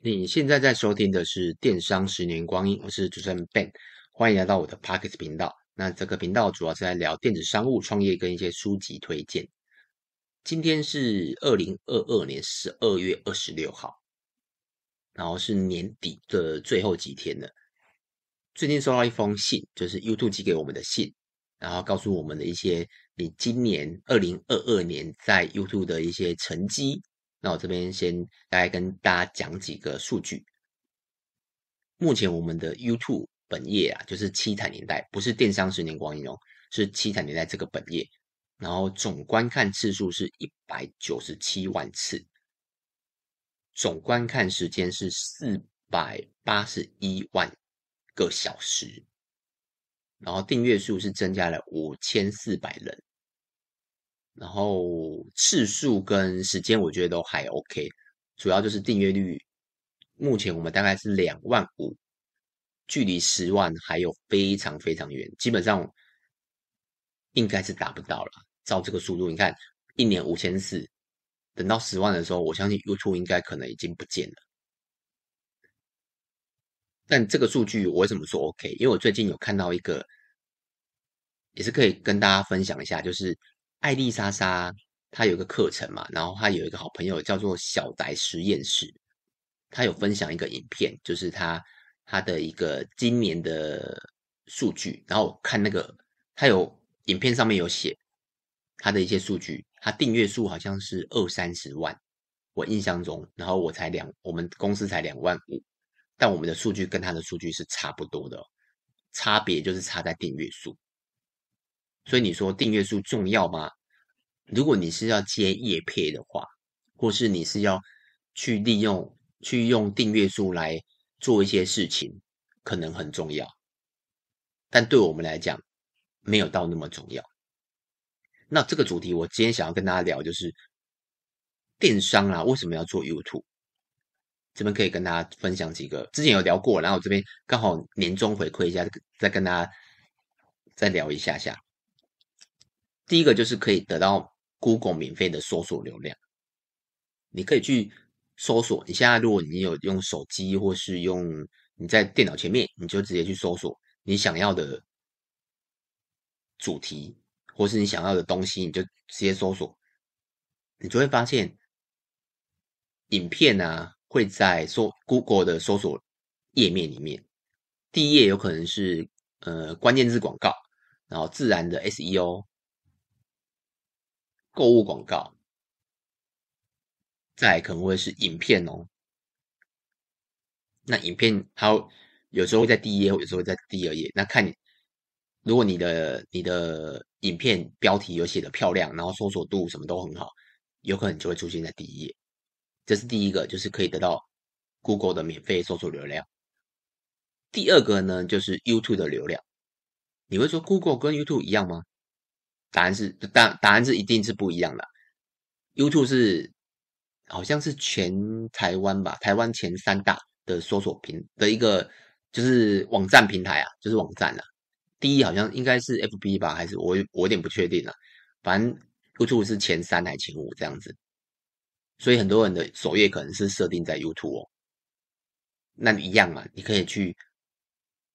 你现在在收听的是《电商十年光阴》，我是主持人 Ben，欢迎来到我的 Podcast 频道。那这个频道主要是来聊电子商务创业跟一些书籍推荐。今天是二零二二年十二月二十六号，然后是年底的最后几天了。最近收到一封信，就是 YouTube 寄给我们的信，然后告诉我们的一些你今年二零二二年在 YouTube 的一些成绩。那我这边先来跟大家讲几个数据。目前我们的 YouTube 本页啊，就是七彩年代，不是电商十年光阴哦，是七彩年代这个本页。然后总观看次数是一百九十七万次，总观看时间是四百八十一万个小时，然后订阅数是增加了五千四百人。然后次数跟时间我觉得都还 OK，主要就是订阅率，目前我们大概是两万五，距离十万还有非常非常远，基本上应该是达不到了。照这个速度，你看一年五千四，等到十万的时候，我相信 YouTube 应该可能已经不见了。但这个数据我为什么说 OK？因为我最近有看到一个，也是可以跟大家分享一下，就是。艾丽莎莎，她有一个课程嘛，然后她有一个好朋友叫做小宅实验室，她有分享一个影片，就是她她的一个今年的数据，然后看那个，她有影片上面有写她的一些数据，她订阅数好像是二三十万，我印象中，然后我才两，我们公司才两万五，但我们的数据跟她的数据是差不多的，差别就是差在订阅数。所以你说订阅数重要吗？如果你是要接业配的话，或是你是要去利用去用订阅数来做一些事情，可能很重要。但对我们来讲，没有到那么重要。那这个主题我今天想要跟大家聊，就是电商啊，为什么要做 YouTube？这边可以跟大家分享几个，之前有聊过，然后这边刚好年终回馈一下，再跟大家再聊一下下。第一个就是可以得到 Google 免费的搜索流量，你可以去搜索。你现在如果你有用手机或是用你在电脑前面，你就直接去搜索你想要的主题，或是你想要的东西，你就直接搜索，你就会发现影片啊会在搜 Google 的搜索页面里面，第一页有可能是呃关键字广告，然后自然的 SEO。购物广告，再可能会是影片哦。那影片它有时候会在第一页，有时候会在第二页。那看你，如果你的你的影片标题有写的漂亮，然后搜索度什么都很好，有可能就会出现在第一页。这是第一个，就是可以得到 Google 的免费搜索流量。第二个呢，就是 YouTube 的流量。你会说 Google 跟 YouTube 一样吗？答案是答答案是一定是不一样的。YouTube 是好像是全台湾吧，台湾前三大的搜索平的一个就是网站平台啊，就是网站啊。第一好像应该是 FB 吧，还是我我有点不确定了。反正 YouTube 是前三还是前五这样子，所以很多人的首页可能是设定在 YouTube 哦。那一样嘛，你可以去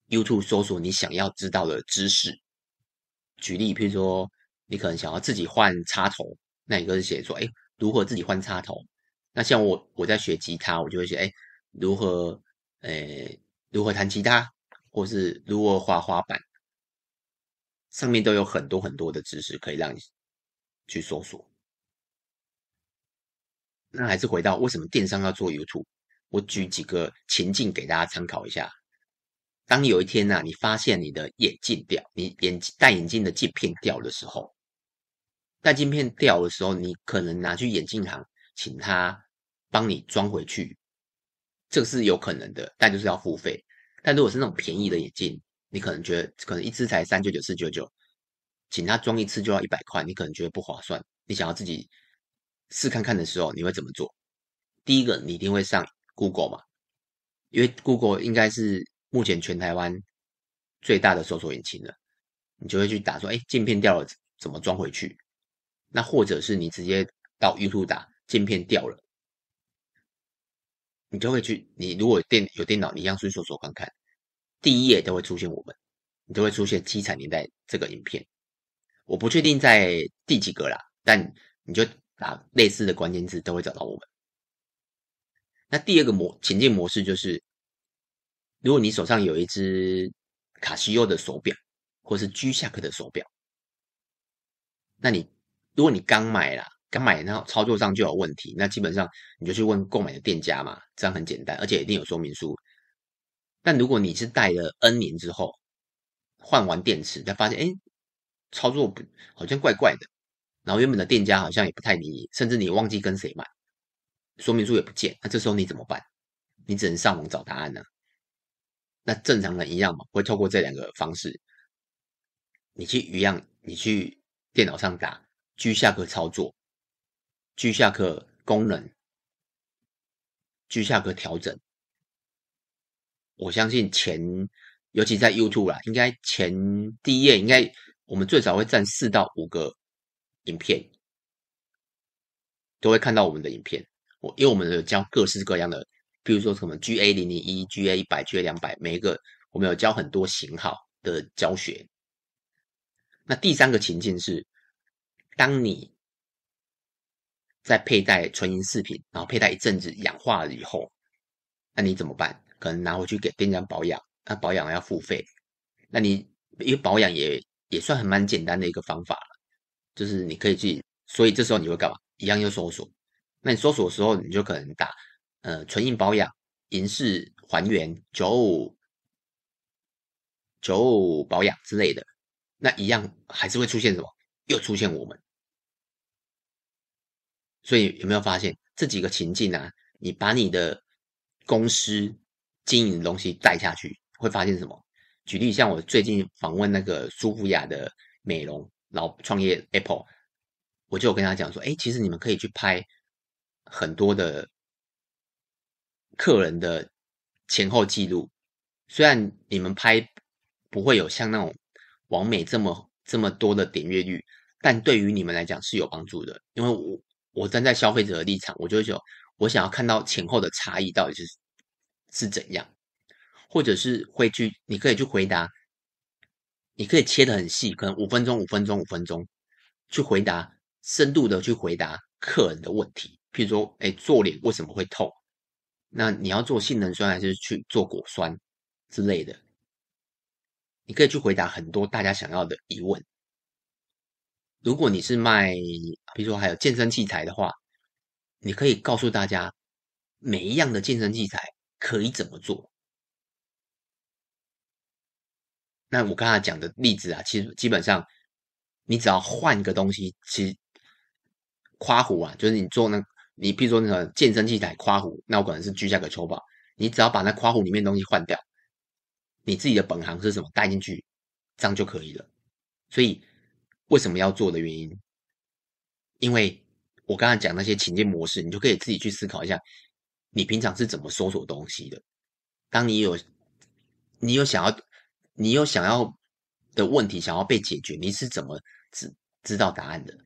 YouTube 搜索你想要知道的知识。举例，譬如说。你可能想要自己换插头，那你就是写说，哎，如何自己换插头？那像我，我在学吉他，我就会写，哎，如何，诶，如何弹吉他，或是如何滑滑板，上面都有很多很多的知识可以让你去搜索。那还是回到为什么电商要做 YouTube？我举几个情境给大家参考一下。当有一天呐、啊，你发现你的眼镜掉，你眼戴眼镜的镜片掉的时候。戴镜片掉的时候，你可能拿去眼镜行，请他帮你装回去，这个是有可能的，但就是要付费。但如果是那种便宜的眼镜，你可能觉得可能一支才三九九、四九九，请他装一次就要一百块，你可能觉得不划算。你想要自己试看看的时候，你会怎么做？第一个，你一定会上 Google 嘛，因为 Google 应该是目前全台湾最大的搜索引擎了，你就会去打说，哎，镜片掉了，怎么装回去？那或者是你直接到 YouTube 打镜片掉了，你就会去，你如果电有电脑，你一样去搜索看看，第一页都会出现我们，你都会出现七彩年代这个影片。我不确定在第几个啦，但你就打类似的关键字都会找到我们。那第二个模情境模式就是，如果你手上有一只卡西欧的手表，或是 G 下克的手表，那你如果你刚买啦。刚买，然后操作上就有问题，那基本上你就去问购买的店家嘛，这样很简单，而且一定有说明书。但如果你是戴了 N 年之后，换完电池才发现，哎，操作不好像怪怪的，然后原本的店家好像也不太理你，甚至你忘记跟谁买，说明书也不见，那这时候你怎么办？你只能上网找答案呢。那正常人一样嘛，会透过这两个方式，你去一样，你去电脑上打 G-Shock 操作。G-Shock 功能，G-Shock 调整，我相信前，尤其在 YouTube 啦，应该前第一页应该我们最少会占四到五个影片，都会看到我们的影片。我因为我们有教各式各样的，比如说什么 GA 零零一、GA 一百、GA 两百，每一个我们有教很多型号的教学。那第三个情境是，当你在佩戴纯银饰品，然后佩戴一阵子氧化了以后，那你怎么办？可能拿回去给店家保养，那保养要付费。那你因为保养也也算很蛮简单的一个方法了，就是你可以去，所以这时候你会干嘛？一样又搜索。那你搜索的时候，你就可能打呃纯银保养、银饰还原、九五九五保养之类的，那一样还是会出现什么？又出现我们。所以有没有发现这几个情境啊？你把你的公司经营的东西带下去，会发现什么？举例像我最近访问那个舒芙雅的美容老创业 Apple，我就跟他讲说，哎，其实你们可以去拍很多的客人的前后记录，虽然你们拍不会有像那种网美这么这么多的点阅率，但对于你们来讲是有帮助的，因为我。我站在消费者的立场，我就会说，我想要看到前后的差异到底是是怎样，或者是会去，你可以去回答，你可以切的很细，可能五分钟、五分钟、五分钟，去回答深度的去回答客人的问题，譬如说，哎，做脸为什么会痛？那你要做杏仁酸还是去做果酸之类的？你可以去回答很多大家想要的疑问。如果你是卖，比如说还有健身器材的话，你可以告诉大家每一样的健身器材可以怎么做。那我刚才讲的例子啊，其实基本上你只要换个东西，其实夸弧啊，就是你做那，你比如说那个健身器材夸弧，那我可能是 G-Shock 球宝，你只要把那夸弧里面的东西换掉，你自己的本行是什么带进去，这样就可以了。所以。为什么要做的原因？因为我刚才讲那些情境模式，你就可以自己去思考一下，你平常是怎么搜索东西的。当你有你有想要你有想要的问题想要被解决，你是怎么知知道答案的？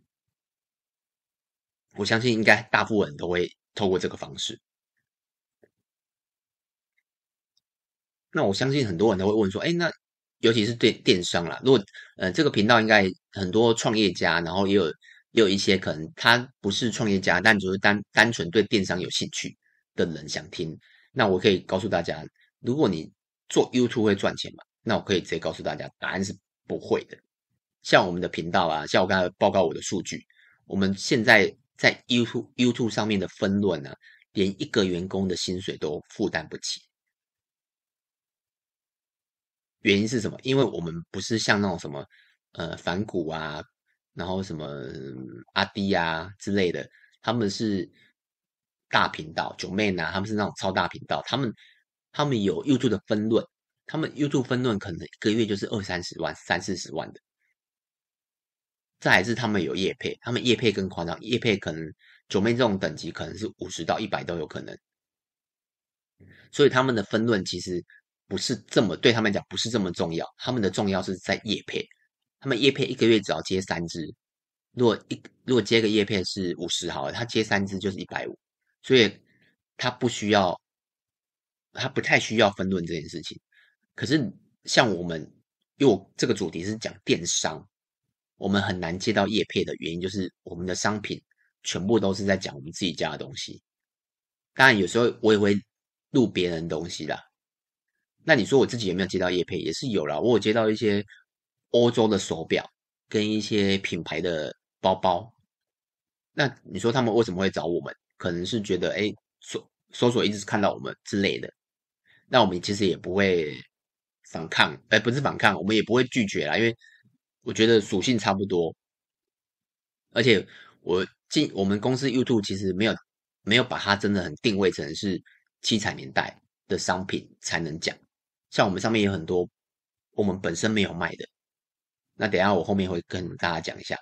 我相信应该大部分人都会透过这个方式。那我相信很多人都会问说：“哎，那？”尤其是对电商啦，如果呃这个频道应该很多创业家，然后也有也有一些可能他不是创业家，但只是单单纯对电商有兴趣的人想听，那我可以告诉大家，如果你做 YouTube 会赚钱吗？那我可以直接告诉大家，答案是不会的。像我们的频道啊，像我刚才报告我的数据，我们现在在 YouTube YouTube 上面的分论呢，连一个员工的薪水都负担不起。原因是什么？因为我们不是像那种什么呃反骨啊，然后什么阿弟啊之类的，他们是大频道，九妹呐，他们是那种超大频道，他们他们有 YouTube 的分论，他们 YouTube 分论可能一个月就是二三十万、三四十万的。再来是他们有业配，他们业配更夸张，业配可能九妹这种等级可能是五十到一百都有可能，所以他们的分论其实。不是这么对他们讲，不是这么重要。他们的重要是在业配，他们业配一个月只要接三支，如果一如果接个业配是五十好了，他接三支就是一百五，所以他不需要他不太需要分论这件事情。可是像我们，因为我这个主题是讲电商，我们很难接到业配的原因，就是我们的商品全部都是在讲我们自己家的东西。当然，有时候我也会录别人东西啦。那你说我自己有没有接到业配？也是有啦，我有接到一些欧洲的手表跟一些品牌的包包。那你说他们为什么会找我们？可能是觉得哎，搜搜索一直是看到我们之类的。那我们其实也不会反抗，哎，不是反抗，我们也不会拒绝啦，因为我觉得属性差不多。而且我进我们公司 YouTube 其实没有没有把它真的很定位成是七彩年代的商品才能讲。像我们上面有很多我们本身没有卖的。那等下我后面会跟大家讲一下。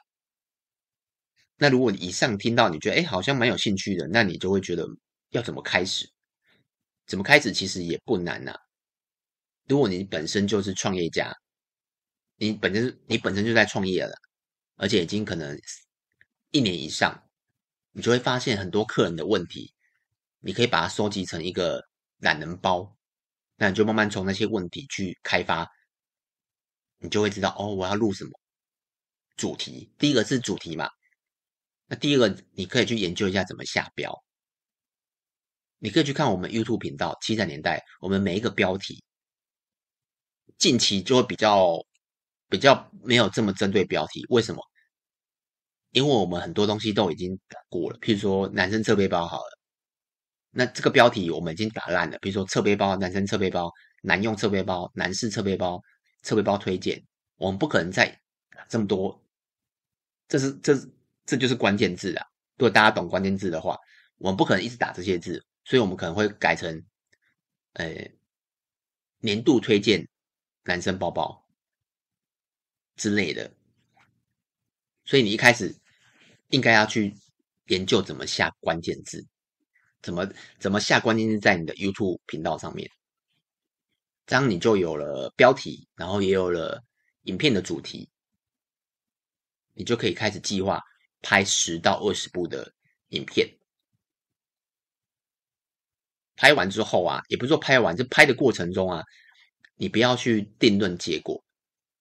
那如果以上听到你觉得哎，好像蛮有兴趣的，那你就会觉得要怎么开始？怎么开始其实也不难呐。如果你本身就是创业家，你本身你本身就在创业了，而且已经可能一年以上，你就会发现很多客人的问题，你可以把它收集成一个懒人包，那你就慢慢从那些问题去开发，你就会知道哦，我要录什么主题。第一个是主题嘛。那第一个，你可以去研究一下怎么下标。你可以去看我们 YouTube 频道《七彩年代》，我们每一个标题，近期就会比较比较没有这么针对标题。为什么？因为我们很多东西都已经过了。譬如说，男生侧背包好了，那这个标题我们已经打烂了。比如说，侧背包，男生侧背包，男用侧背包，男士侧背包，侧背包推荐，我们不可能再这么多。这是这。这就是关键字啊！如果大家懂关键字的话，我们不可能一直打这些字，所以我们可能会改成，呃，年度推荐男生包包之类的。所以你一开始应该要去研究怎么下关键字，怎么怎么下关键字在你的 YouTube 频道上面，这样你就有了标题，然后也有了影片的主题，你就可以开始计划。拍十到二十部的影片，拍完之后啊，也不是说拍完，就拍的过程中啊，你不要去定论结果，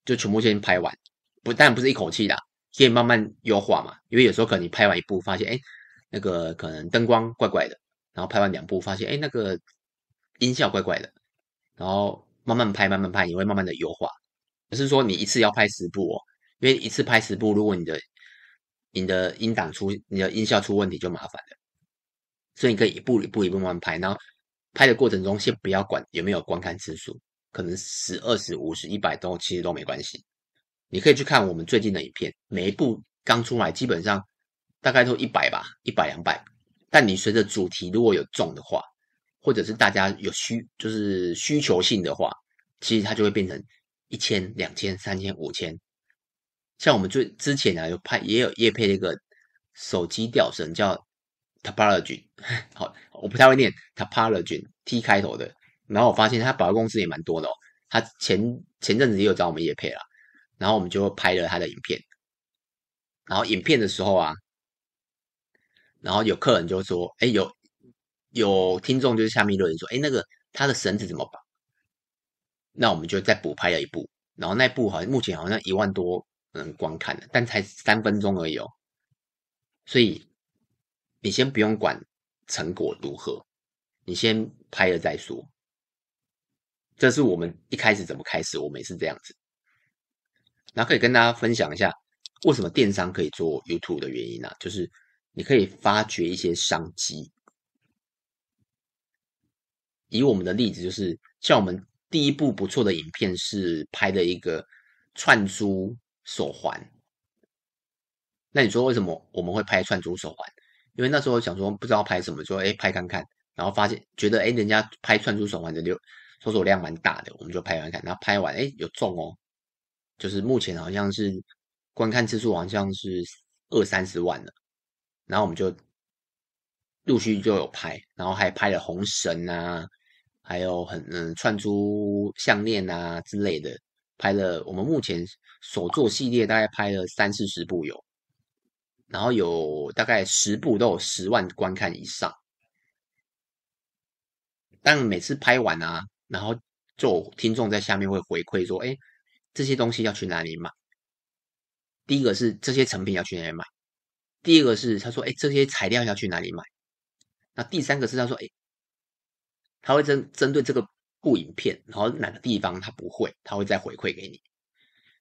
就全部先拍完，不但不是一口气的，可以慢慢优化嘛。因为有时候可能你拍完一部，发现哎，那个可能灯光怪怪的，然后拍完两部，发现哎，那个音效怪怪的，然后慢慢拍，慢慢拍，你会慢慢的优化。不是说你一次要拍十部哦，因为一次拍十部，如果你的你的音档出，你的音效出问题就麻烦了，所以你可以一步一步一步慢慢拍，然后拍的过程中先不要管有没有观看次数，可能十、二十、五十、一百都其实都没关系。你可以去看我们最近的影片，每一部刚出来基本上大概都一百吧，一百两百。但你随着主题如果有重的话，或者是大家有需就是需求性的话，其实它就会变成一千、两千、三千、五千。像我们最之前啊，有拍也有业配那个手机吊绳，叫 Topology，好，我不太会念 Topology，T 开头的。然后我发现他保险公司也蛮多的哦。他前前阵子也有找我们业配啦，然后我们就拍了他的影片。然后影片的时候啊，然后有客人就说：“哎，有有听众就是下面留言说：‘哎，那个他的绳子怎么绑？’那我们就再补拍了一部，然后那部好像目前好像一万多。人观看的，但才三分钟而已哦，所以你先不用管成果如何，你先拍了再说。这是我们一开始怎么开始，我们也是这样子。那可以跟大家分享一下，为什么电商可以做 YouTube 的原因呢、就是你可以发掘一些商机。以我们的例子，就是像我们第一部不错的影片是拍的一个串珠。手环，那你说为什么我们会拍串珠手环？因为那时候想说不知道拍什么，说哎拍看看，然后发现觉得哎人家拍串珠手环的流搜索量蛮大的，我们就拍完看，然后拍完哎有中哦，就是目前好像是观看次数好像是二三十万了，然后我们就陆续就有拍，然后还拍了红绳啊，还有很嗯串珠项链啊之类的。拍了，我们目前手作系列大概拍了三四十部有，然后有大概十部都有十万观看以上。但每次拍完啊，然后就听众在下面会回馈说：“哎，这些东西要去哪里买？”第一个是这些成品要去哪里买，第二个是他说：“哎，这些材料要去哪里买？”那第三个是他说：“哎，他会针针对这个部影片，然后哪个地方他不会，他会再回馈给你，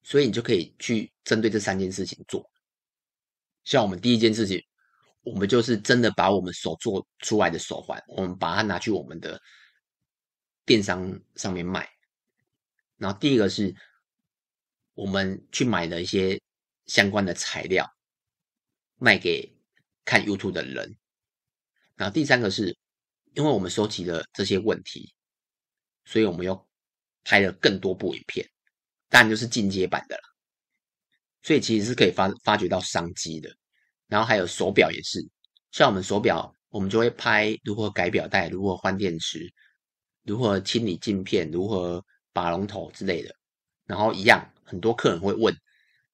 所以你就可以去针对这三件事情做。像我们第一件事情。”我们就是真的把我们手做出来的手环，我们把它拿去我们的电商上面卖。然后第一个是，我们去买了一些相关的材料，卖给看 YouTube 的人。然后第三个是，因为我们收集了这些问题，所以我们又拍了更多部影片，当然就是进阶版的了。所以其实是可以发发掘到商机的。然后还有手表也是，像我们手表，我们就会拍如何改表带、如何换电池、如何清理镜片、如何拔龙头之类的。然后一样，很多客人会问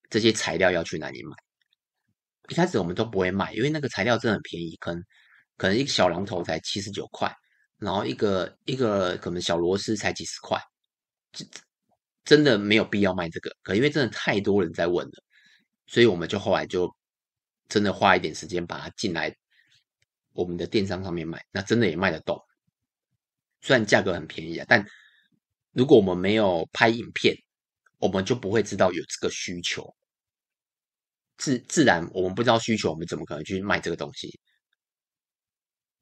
这些材料要去哪里买。一开始我们都不会卖，因为那个材料真的很便宜，可能可能一个小榔头才七十九块，然后一个一个可能小螺丝才几十块，真的没有必要卖这个。可因为真的太多人在问了，所以我们就后来就。真的花一点时间把它进来我们的电商上面卖，那真的也卖得动。虽然价格很便宜啊，但如果我们没有拍影片，我们就不会知道有这个需求。自自然，我们不知道需求，我们怎么可能去卖这个东西？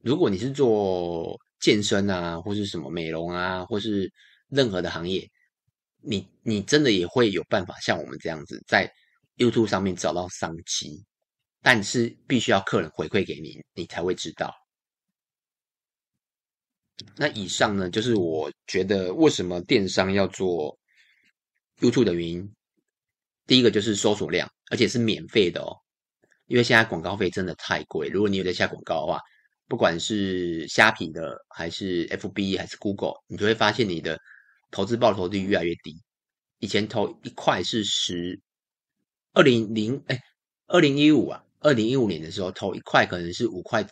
如果你是做健身啊，或是什么美容啊，或是任何的行业，你你真的也会有办法像我们这样子，在 YouTube 上面找到商机。但是必须要客人回馈给你，你才会知道。那以上呢，就是我觉得为什么电商要做 YouTube 的原因。第一个就是搜索量，而且是免费的哦。因为现在广告费真的太贵，如果你有在下广告的话，不管是虾皮的，还是 FB，还是 Google，你就会发现你的投资报酬率越来越低。以前投一块是十，二零零哎，二零一五啊。二零一五年的时候，投一块可能是五块，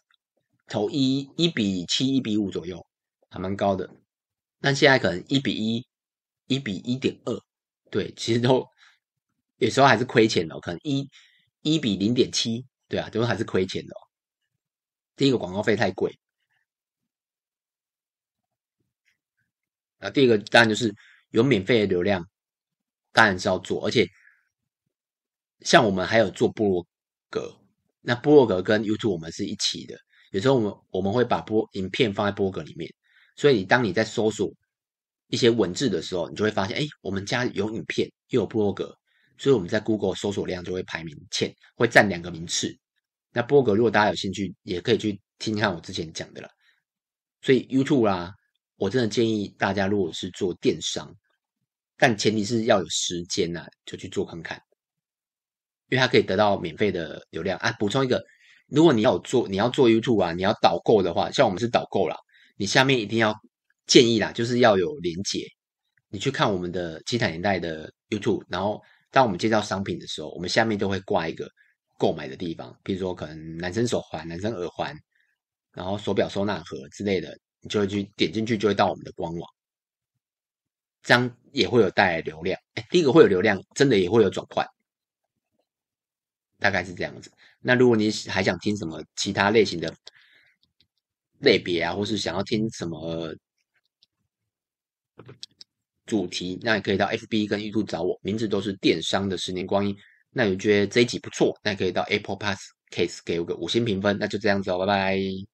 投一一比七、一比五左右，还蛮高的。但现在可能一比一、一比一点二，对，其实都有时候还是亏钱的。可能一一比零点七，对啊，都还是亏钱的。第一个广告费太贵，啊，第二个当然就是有免费的流量，当然是要做，而且像我们还有做部落格，那部落格跟 YouTube 我们是一起的。有时候我们我们会把播影片放在部落格里面，所以当你在搜索一些文字的时候，你就会发现，哎，我们家有影片又有部落格，所以我们在 Google 搜索量就会排名前，会占两个名次。那波格如果大家有兴趣，也可以去听听看我之前讲的了。所以 YouTube 啦，我真的建议大家，如果是做电商，但前提是要有时间呐、啊，就去做看看。因为它可以得到免费的流量啊！补充一个，如果你要做你要做 YouTube 啊，你要导购的话，像我们是导购啦，你下面一定要建议啦，就是要有连结。你去看我们的七彩年代的 YouTube，然后当我们介绍商品的时候，我们下面都会挂一个购买的地方，比如说可能男生手环、男生耳环，然后手表收纳盒之类的，你就会去点进去，就会到我们的官网，这样也会有带来流量。哎，第一个会有流量，真的也会有转换。大概是这样子。那如果你还想听什么其他类型的类别啊，或是想要听什么主题，那也可以到 FB 跟 YouTube 找我，名字都是电商的十年光阴。那有觉得这一集不错，那也可以到 Apple Pass Case 给我个五星评分。那就这样子哦，拜拜。